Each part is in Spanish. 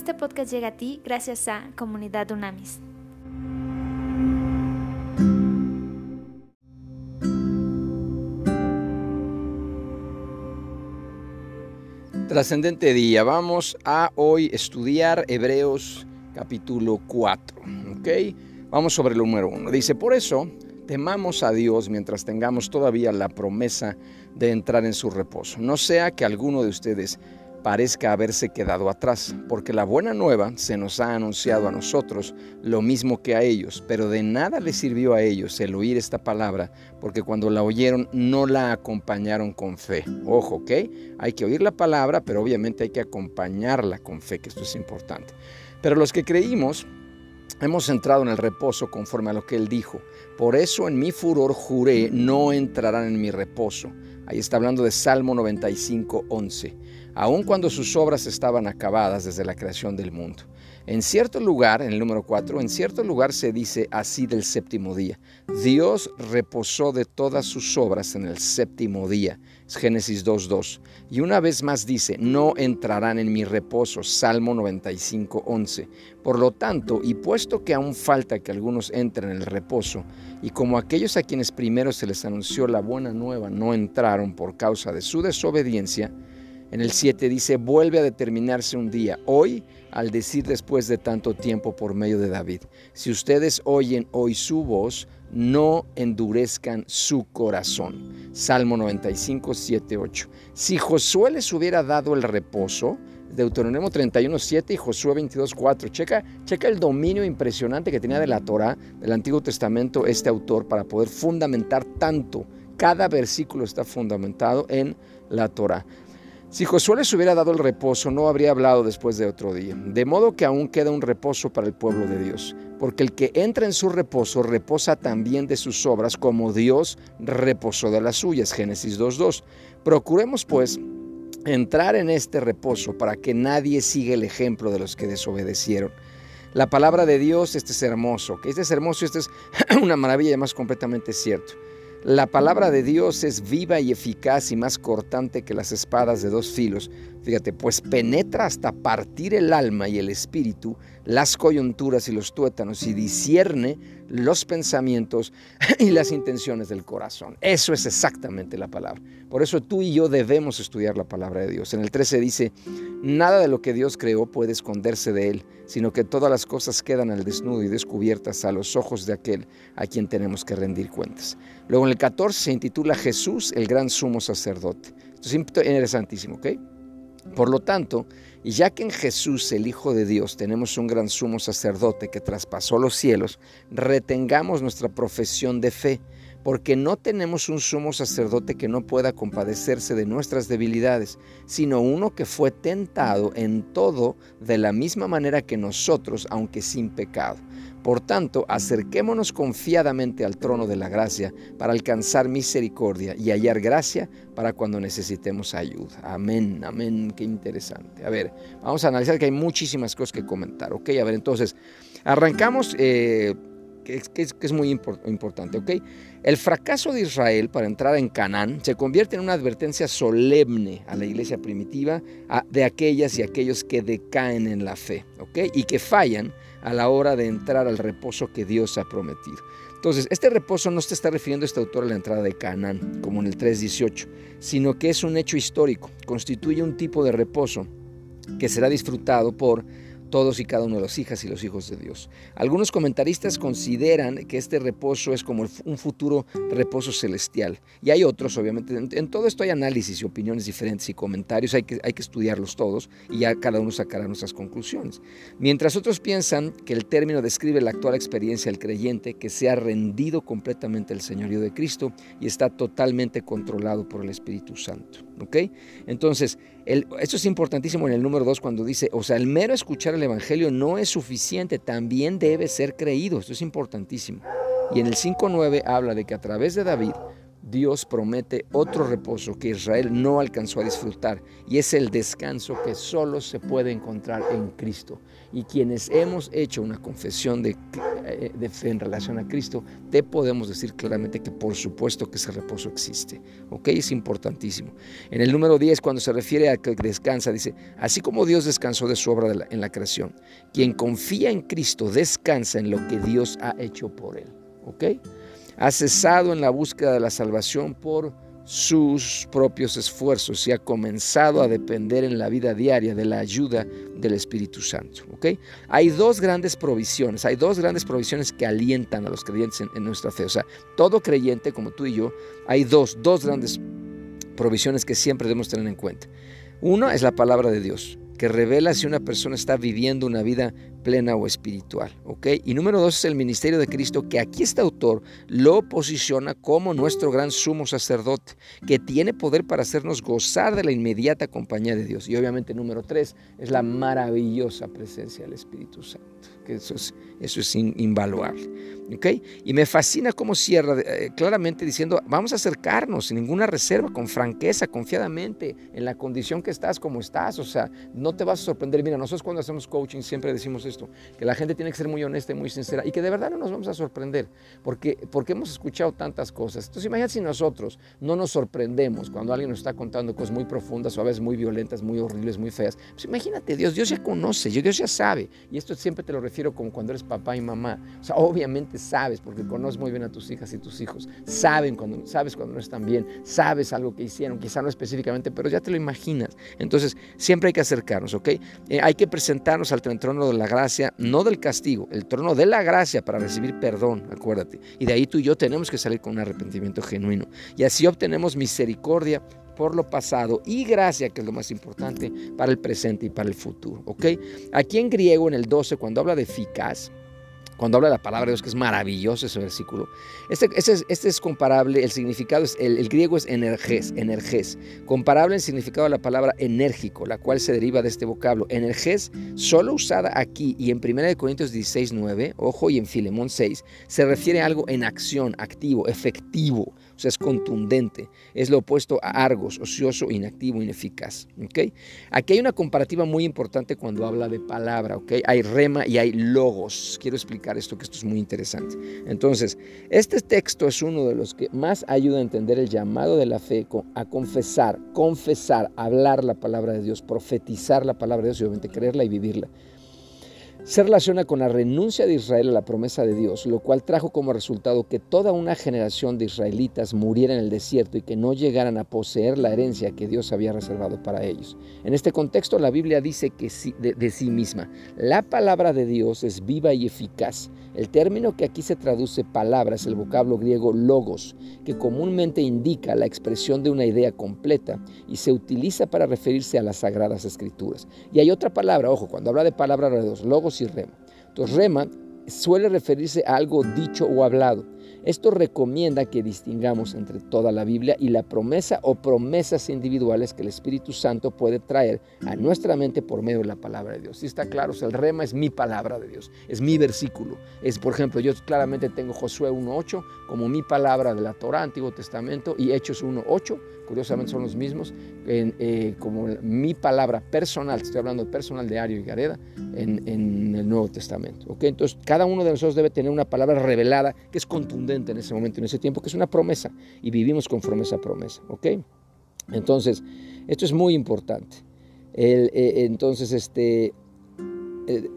Este podcast llega a ti gracias a Comunidad Unamis. Trascendente día. Vamos a hoy estudiar Hebreos capítulo 4. ¿Ok? Vamos sobre el número 1. Dice, por eso temamos a Dios mientras tengamos todavía la promesa de entrar en su reposo. No sea que alguno de ustedes parezca haberse quedado atrás, porque la buena nueva se nos ha anunciado a nosotros lo mismo que a ellos, pero de nada les sirvió a ellos el oír esta palabra, porque cuando la oyeron no la acompañaron con fe. Ojo, ¿ok? Hay que oír la palabra, pero obviamente hay que acompañarla con fe, que esto es importante. Pero los que creímos, hemos entrado en el reposo conforme a lo que él dijo. Por eso en mi furor juré, no entrarán en mi reposo. Ahí está hablando de Salmo 95, 11 aun cuando sus obras estaban acabadas desde la creación del mundo. En cierto lugar, en el número 4, en cierto lugar se dice así del séptimo día. Dios reposó de todas sus obras en el séptimo día. Es Génesis 2.2. Y una vez más dice, no entrarán en mi reposo. Salmo 95.11. Por lo tanto, y puesto que aún falta que algunos entren en el reposo, y como aquellos a quienes primero se les anunció la buena nueva no entraron por causa de su desobediencia, en el 7 dice, vuelve a determinarse un día, hoy, al decir después de tanto tiempo por medio de David, si ustedes oyen hoy su voz, no endurezcan su corazón. Salmo 95, 7, 8. Si Josué les hubiera dado el reposo, Deuteronomio 31, 7 y Josué 22, 4. Checa, checa el dominio impresionante que tenía de la Torah, del Antiguo Testamento, este autor, para poder fundamentar tanto. Cada versículo está fundamentado en la Torah. Si Josué les hubiera dado el reposo, no habría hablado después de otro día. De modo que aún queda un reposo para el pueblo de Dios. Porque el que entra en su reposo reposa también de sus obras, como Dios reposó de las suyas. Génesis 2.2. Procuremos pues entrar en este reposo para que nadie siga el ejemplo de los que desobedecieron. La palabra de Dios, este es hermoso, que este es hermoso, este es una maravilla y además completamente cierto. La palabra de Dios es viva y eficaz y más cortante que las espadas de dos filos. Fíjate, pues penetra hasta partir el alma y el espíritu, las coyunturas y los tuétanos y discierne los pensamientos y las intenciones del corazón. Eso es exactamente la palabra. Por eso tú y yo debemos estudiar la palabra de Dios. En el 13 dice, nada de lo que Dios creó puede esconderse de Él, sino que todas las cosas quedan al desnudo y descubiertas a los ojos de aquel a quien tenemos que rendir cuentas. Luego en el 14 se intitula Jesús, el gran sumo sacerdote. Esto es interesantísimo, ¿ok? Por lo tanto, y ya que en Jesús, el Hijo de Dios, tenemos un gran sumo sacerdote que traspasó los cielos, retengamos nuestra profesión de fe porque no tenemos un sumo sacerdote que no pueda compadecerse de nuestras debilidades, sino uno que fue tentado en todo de la misma manera que nosotros, aunque sin pecado. Por tanto, acerquémonos confiadamente al trono de la gracia para alcanzar misericordia y hallar gracia para cuando necesitemos ayuda. Amén, amén, qué interesante. A ver, vamos a analizar que hay muchísimas cosas que comentar, ¿ok? A ver, entonces, arrancamos... Eh, que es, muy importante. ¿ok? El fracaso de Israel para entrar en Canaán se convierte en una advertencia solemne a la iglesia primitiva de aquellas y aquellos que decaen en la fe ¿ok? y que fallan a la hora de entrar al reposo que Dios ha prometido. Entonces, este reposo no se está refiriendo este autor a la entrada de Canaán, como en el 3.18, sino que es un hecho histórico, constituye un tipo de reposo que será disfrutado por todos y cada uno de los hijas y los hijos de Dios. Algunos comentaristas consideran que este reposo es como un futuro reposo celestial. Y hay otros, obviamente, en, todo esto hay análisis y opiniones diferentes y comentarios, hay que, hay que estudiarlos todos y ya cada uno sacará nuestras conclusiones. Mientras otros piensan que el término describe la actual experiencia del creyente que se ha rendido completamente al señorío de Cristo y está totalmente controlado por el Espíritu Santo. ¿Ok? Entonces, esto es importantísimo en el número 2 cuando dice, o sea, el mero escuchar el Evangelio no es suficiente, también debe ser creído. Esto es importantísimo. Y en el 5.9 habla de que a través de David, Dios promete otro reposo que Israel no alcanzó a disfrutar y es el descanso que solo se puede encontrar en Cristo. Y quienes hemos hecho una confesión de, eh, fe en relación a Cristo, te podemos decir claramente que por supuesto que ese reposo existe. ¿Ok? Es importantísimo. En el número 10, cuando se refiere a que descansa, dice, así como Dios descansó de su obra en la creación, quien confía en Cristo descansa en lo que Dios ha hecho por él. ¿Ok? Ha cesado en la búsqueda de la salvación por sus propios esfuerzos y ha comenzado a depender en la vida diaria de la ayuda del Espíritu Santo. Hay dos grandes provisiones, hay dos grandes provisiones que alientan a los creyentes en, nuestra fe. O sea, todo creyente como tú y yo, hay dos, dos grandes provisiones que siempre debemos tener en cuenta. Uno es la palabra de Dios que revela si una persona está viviendo una vida plena o espiritual. ¿ok? Y número dos es el ministerio de Cristo, que aquí este autor lo posiciona como nuestro gran sumo sacerdote, que tiene poder para hacernos gozar de la inmediata compañía de Dios. Y obviamente número tres es la maravillosa presencia del Espíritu Santo, que eso es, eso es invaluable. ¿okay? Y me fascina cómo cierra eh, claramente diciendo, vamos a acercarnos sin ninguna reserva, con franqueza, confiadamente, en la condición que estás, como estás. O sea, no te vas a sorprender. Mira, nosotros cuando hacemos coaching siempre decimos esto, que la gente tiene que ser muy honesta y muy sincera y que de verdad no nos vamos a sorprender, porque, porque hemos escuchado tantas cosas. Entonces imagínate si nosotros no nos sorprendemos cuando alguien nos está contando cosas muy profundas o a veces muy violentas, muy horribles, muy feas. Pues imagínate, Dios, Dios ya conoce, Dios ya sabe. Y esto siempre te lo refiero como cuando eres papá y mamá. O sea, obviamente sabes, porque conoces muy bien a tus hijas y tus hijos. Saben cuando, sabes cuando no están bien, sabes algo que hicieron, quizá no específicamente, pero ya te lo imaginas. Entonces, siempre hay que acercarnos, ¿ok? Eh, hay que presentarnos al trono de la gracia, no del castigo, el trono de la gracia para recibir perdón, acuérdate. Y de ahí tú y yo tenemos que salir con un arrepentimiento genuino. Y así obtenemos misericordia por lo pasado y gracia, que es lo más importante, para el presente y para el futuro. ¿ok? Aquí en griego, en el 12, cuando habla de eficaz, cuando habla de la palabra de Dios, que es maravilloso ese versículo. Este, este, es, este es, comparable, el significado, es, el, griego es energes, energes, comparable el significado de la palabra enérgico, la cual se deriva de este vocablo. Energes, solo usada aquí y en 1 Corintios 16, 9, ojo, y en Filemón 6, se refiere a algo en acción, activo, efectivo, sea, es contundente, es lo opuesto a argos, ocioso, inactivo, ineficaz. ¿okay? Aquí hay una comparativa muy importante cuando habla de palabra, ¿ok? Hay rema y hay logos. Quiero explicar esto, que esto es muy interesante. Entonces, este texto es uno de los que más ayuda a entender el llamado de la fe a confesar, confesar, hablar la palabra de Dios, profetizar la palabra de Dios y obviamente creerla y vivirla se relaciona con la renuncia de Israel a la promesa de Dios, lo cual trajo como resultado que toda una generación de israelitas muriera en el desierto y que no llegaran a poseer la herencia que Dios había reservado para ellos. En este contexto, la Biblia dice que de, de sí misma, la palabra de Dios es viva y eficaz. El término que aquí se traduce palabra es el vocablo griego logos, que comúnmente indica la expresión de una idea completa y se utiliza para referirse a las sagradas escrituras. Y hay otra palabra, ojo, cuando habla de palabra de Dios, logos y rema. Entonces, rema suele referirse a algo dicho o hablado. Esto recomienda que distingamos entre toda la Biblia y la promesa o promesas individuales que el Espíritu Santo puede traer a nuestra mente por medio de la palabra de Dios. Si está claro, el rema es mi palabra de Dios, es mi versículo. Es, por ejemplo, yo claramente tengo Josué 1.8 como mi palabra de la Torah, Antiguo Testamento, y Hechos 1.8, curiosamente son los mismos, eh, como mi palabra personal, estoy hablando personal de Ario y Gareda, en, el Nuevo Testamento. ¿okay? Entonces, cada uno de nosotros debe tener una palabra revelada que es contundente en ese momento, en ese tiempo, que es una promesa y vivimos conforme a esa promesa, ¿ok? Entonces, esto es muy importante. El, eh, entonces, este, eh,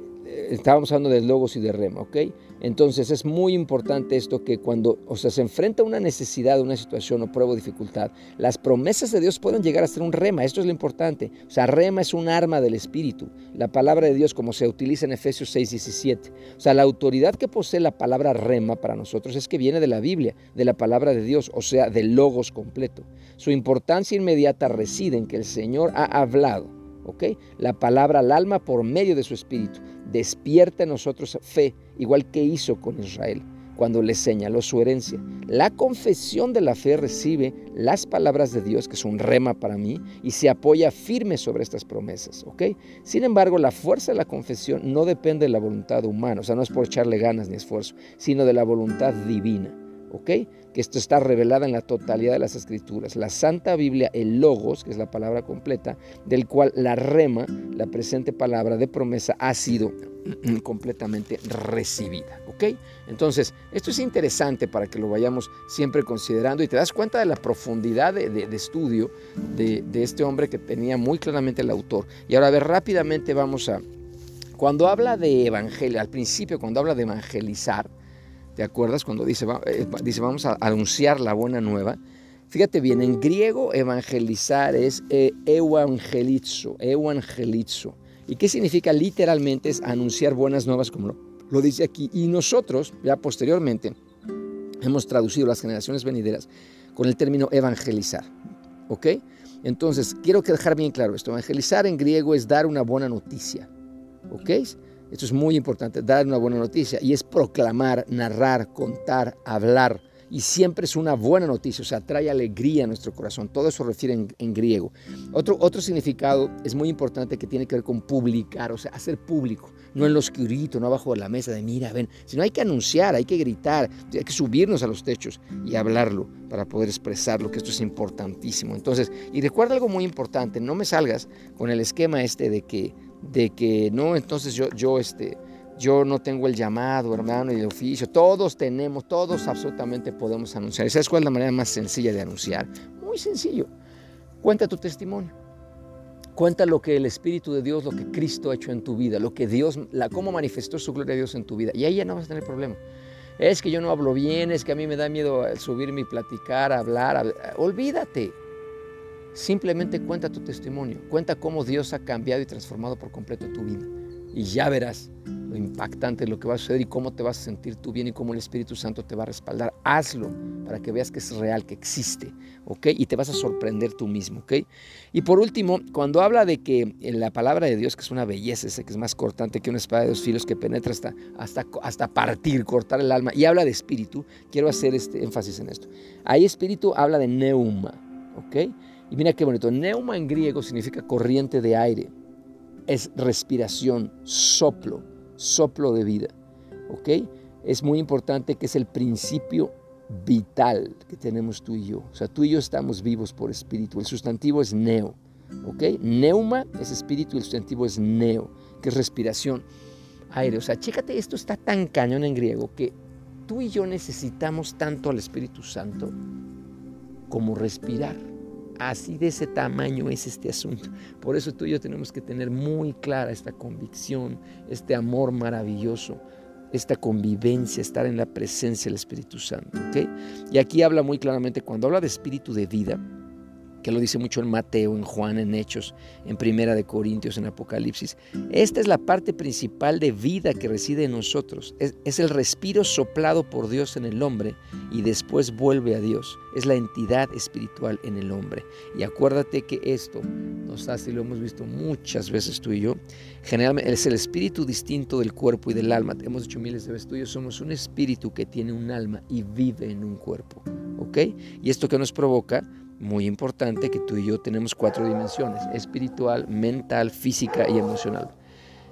estábamos hablando de logos y de rema, ¿ok? Entonces es muy importante esto que cuando o sea, se enfrenta una necesidad, una situación o prueba o dificultad, las promesas de Dios pueden llegar a ser un rema, esto es lo importante. O sea, rema es un arma del Espíritu, la palabra de Dios como se utiliza en Efesios 6, 17. O sea, la autoridad que posee la palabra rema para nosotros es que viene de la Biblia, de la palabra de Dios, o sea, del logos completo. Su importancia inmediata reside en que el Señor ha hablado la palabra al alma por medio de su espíritu. Despierta en nosotros fe, igual que hizo con Israel cuando le señaló su herencia. La confesión de la fe recibe las palabras de Dios, que es un rema para mí, y se apoya firme sobre estas promesas. ¿ok? Sin embargo, la fuerza de la confesión no depende de la voluntad humana, o sea, no es por echarle ganas ni esfuerzo, sino de la voluntad divina. ¿ok? Que esto está revelada en la totalidad de las escrituras. La Santa Biblia, el Logos, que es la palabra completa, del cual la rema, la presente palabra de promesa, ha sido completamente recibida, ¿ok? Entonces, esto es interesante para que lo vayamos siempre considerando y te das cuenta de la profundidad de, estudio de, de este hombre que tenía muy claramente el autor. Y ahora, a ver, rápidamente vamos a... Cuando habla de evangelio, al principio, cuando habla de evangelizar, ¿Te acuerdas cuando dice, eh, dice vamos a anunciar la buena nueva? Fíjate bien, en griego evangelizar es eh, evangelizo, evangelizo. ¿Y qué significa literalmente? Es anunciar buenas nuevas, como lo, lo dice aquí. Y nosotros, ya posteriormente, hemos traducido las generaciones venideras con el término evangelizar. ¿Ok? Entonces, quiero dejar bien claro esto. Evangelizar en griego es dar una buena noticia. ¿Ok? Esto es muy importante, dar una buena noticia y es proclamar, narrar, contar, hablar. Y siempre es una buena noticia, o sea, trae alegría a nuestro corazón. Todo eso refiere en, griego. Otro, otro significado es muy importante que tiene que ver con publicar, o sea, hacer público. No en lo oscurito, no abajo de la mesa de mira, ven. Sino hay que anunciar, hay que gritar, hay que subirnos a los techos y hablarlo para poder expresarlo, que esto es importantísimo. Entonces, y recuerda algo muy importante, no me salgas con el esquema este de que de que no, entonces yo, yo, este, yo no tengo el llamado, hermano, y el oficio. Todos tenemos, todos absolutamente podemos anunciar. ¿Sabes cuál es la manera más sencilla de anunciar? Muy sencillo. Cuenta tu testimonio. Cuenta lo que el Espíritu de Dios, lo que Cristo ha hecho en tu vida, lo que Dios, la, cómo manifestó su gloria a Dios en tu vida. Y ahí ya no vas a tener problema. Es que yo no hablo bien, es que a mí me da miedo subirme y platicar, hablar. Olvídate. Simplemente cuenta tu testimonio, cuenta cómo Dios ha cambiado y transformado por completo tu vida. Y ya verás lo impactante de lo que va a suceder y cómo te vas a sentir tú bien y cómo el Espíritu Santo te va a respaldar. Hazlo para que veas que es real, que existe, ¿ok? Y te vas a sorprender tú mismo, ¿ok? Y por último, cuando habla de que la palabra de Dios, que es una belleza, sé que es más cortante que una espada de dos filos que penetra hasta, hasta, hasta partir, cortar el alma, y habla de espíritu, quiero hacer este énfasis en esto. Ahí espíritu habla de neuma, ¿ok? Y mira qué bonito. Neuma en griego significa corriente de aire. Es respiración, soplo, soplo de vida. ¿Ok? Es muy importante que es el principio vital que tenemos tú y yo. O sea, tú y yo estamos vivos por espíritu. El sustantivo es neo. ¿Ok? Neuma es espíritu y el sustantivo es neo, que es respiración, aire. O sea, chécate, esto está tan cañón en griego que tú y yo necesitamos tanto al Espíritu Santo como respirar. Así de ese tamaño es este asunto. Por eso tú y yo tenemos que tener muy clara esta convicción, este amor maravilloso, esta convivencia, estar en la presencia del Espíritu Santo. Y aquí habla muy claramente, cuando habla de espíritu de vida, que lo dice mucho en Mateo, en Juan, en Hechos, en Primera de Corintios, en Apocalipsis. Esta es la parte principal de vida que reside en nosotros. Es, el respiro soplado por Dios en el hombre y después vuelve a Dios. Es la entidad espiritual en el hombre. Y acuérdate que esto nos hace, y lo hemos visto muchas veces tú y yo, generalmente es el espíritu distinto del cuerpo y del alma. Hemos dicho miles de veces tú y yo somos un espíritu que tiene un alma y vive en un cuerpo. ¿Ok? Y esto que nos provoca muy importante que tú y yo tenemos cuatro dimensiones, espiritual, mental, física y emocional.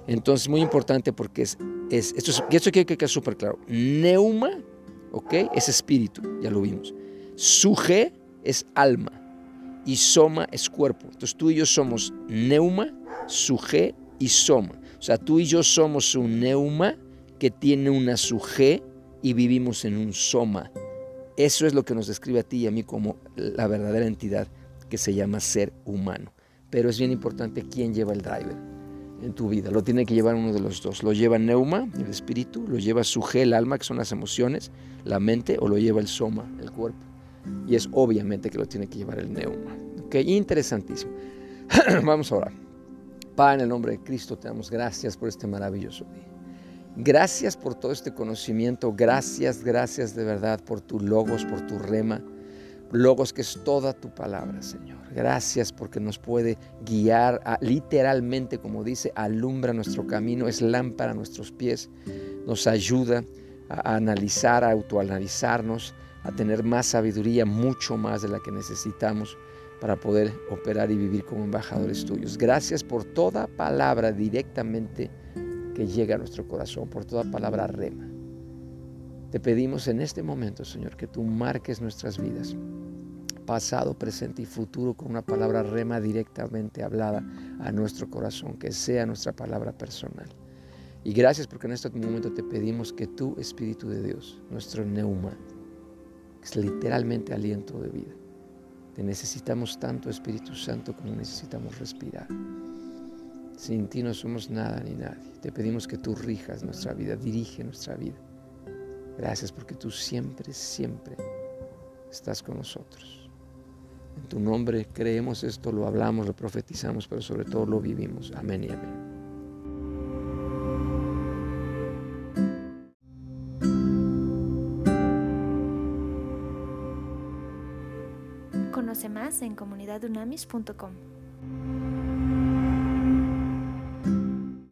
Entonces, muy importante porque es, es esto, es, esto quiero que quede súper claro. Neuma, ¿ok? Es espíritu, ya lo vimos. Suje es alma y soma es cuerpo. Entonces, tú y yo somos neuma, suje y soma. O sea, tú y yo somos un neuma que tiene una suje y vivimos en un soma. Eso es lo que nos describe a ti y a mí como la verdadera entidad que se llama ser humano. Pero es bien importante quién lleva el driver en tu vida. Lo tiene que llevar uno de los dos. Lo lleva Neuma, el espíritu, lo lleva Suje, el alma, que son las emociones, la mente, o lo lleva el Soma, el cuerpo. Y es obviamente que lo tiene que llevar el Neuma. ¿Ok? Interesantísimo. Vamos a orar. Padre, en el nombre de Cristo, te damos gracias por este maravilloso día. Gracias por todo este conocimiento, gracias, gracias de verdad por tu logos, por tu rema. Logos que es toda tu palabra, Señor. Gracias porque nos puede guiar, literalmente, como dice, alumbra nuestro camino, es lámpara a nuestros pies, nos ayuda a, analizar, a autoanalizarnos, a tener más sabiduría, mucho más de la que necesitamos para poder operar y vivir como embajadores tuyos. Gracias por toda palabra directamente que llega a nuestro corazón por toda palabra rema. Te pedimos en este momento, Señor, que tú marques nuestras vidas, pasado, presente y futuro, con una palabra rema directamente hablada a nuestro corazón, que sea nuestra palabra personal. Y gracias porque en este momento te pedimos que tú, Espíritu de Dios, nuestro neuma, es literalmente aliento de vida. Te necesitamos tanto, Espíritu Santo, como necesitamos respirar. Sin ti no somos nada ni nadie. Te pedimos que tú rijas nuestra vida, dirige nuestra vida. Gracias porque tú siempre, siempre estás con nosotros. En tu nombre creemos esto, lo hablamos, lo profetizamos, pero sobre todo lo vivimos. Amén y amén. Conoce más en comunidadunamis.com.